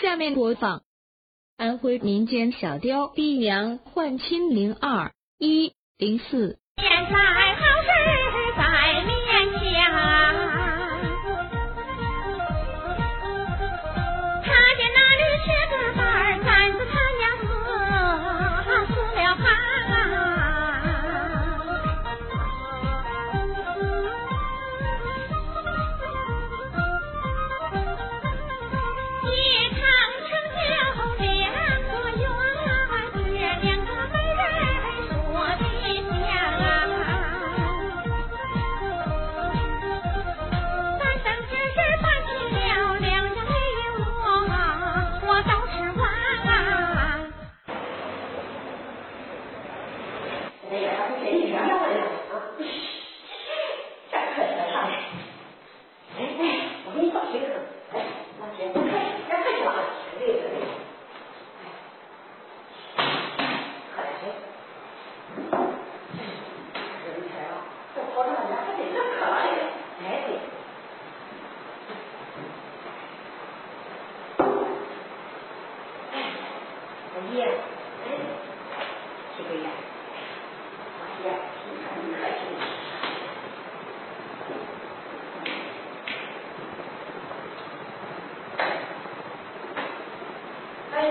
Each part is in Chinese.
下面播放。安徽民间小调《逼娘换亲零二一零四》。现在好老爷，哎，这个呀。老爷，你客气。哎呀，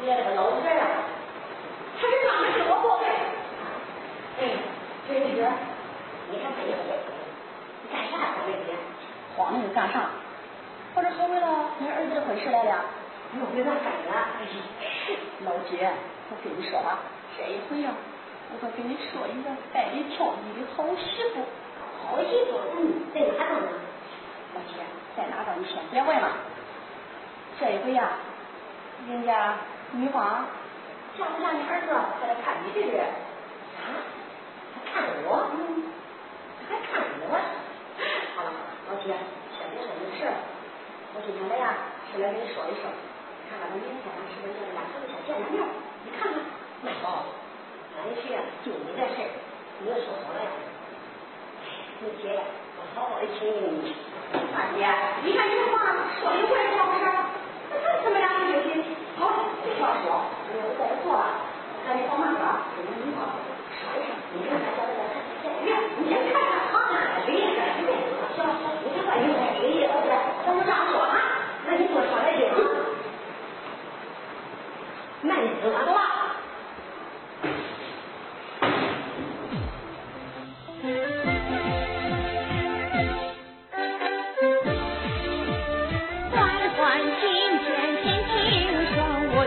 你这个老头儿啊，他是哪门是我过来？哎，这女儿，你看他也会，你干啥呢？这姐，慌着干啥？我这好为了你儿子的婚事来了，又回俺干了。哎呀，老姐，我跟你说吧，这一回呀、我可跟你说一个百里挑一的好媳妇。好媳妇，嗯，在哪等呢？老姐，在哪等？你先别问了。这一回呀、人家女方嫁不嫁你儿子，还得看你对不对？啊？还看我？嗯，还看我？好了，老姐，先别说这事儿。起来给你说一声看看你明天早上吃的那个蓝色的小酱凉肉你看看卖包子咱们去啊就你这事你也说好了呀。你姐呀我好好的请你们大姐你看你的话说的怪不好使那这怎么让你学心好好说。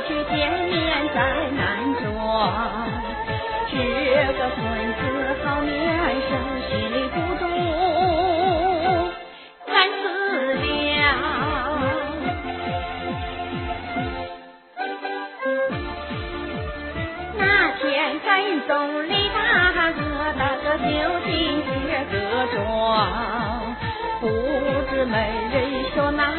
去见面在南庄。这个孙子好面生，心里不住三思量。那天跟踪李大哥，大哥就进这个庄，不知媒人说哪样，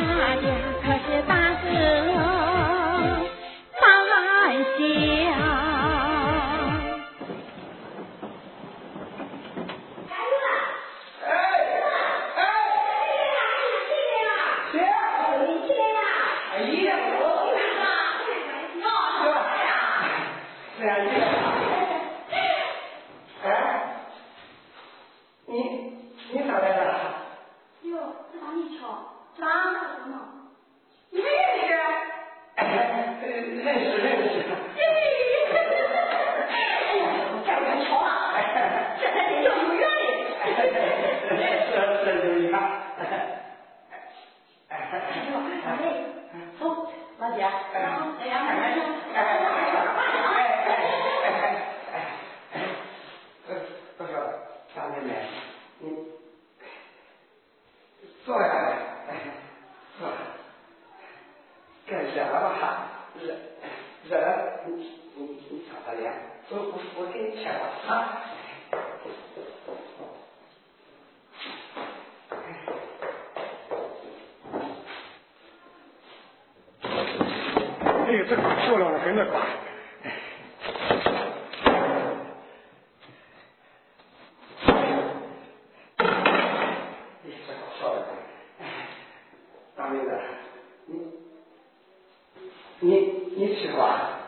我我给你牵吧啊。哎，这可漂亮了，很那挂。哎，这好漂亮！哎，大妹子，你你你吃吧。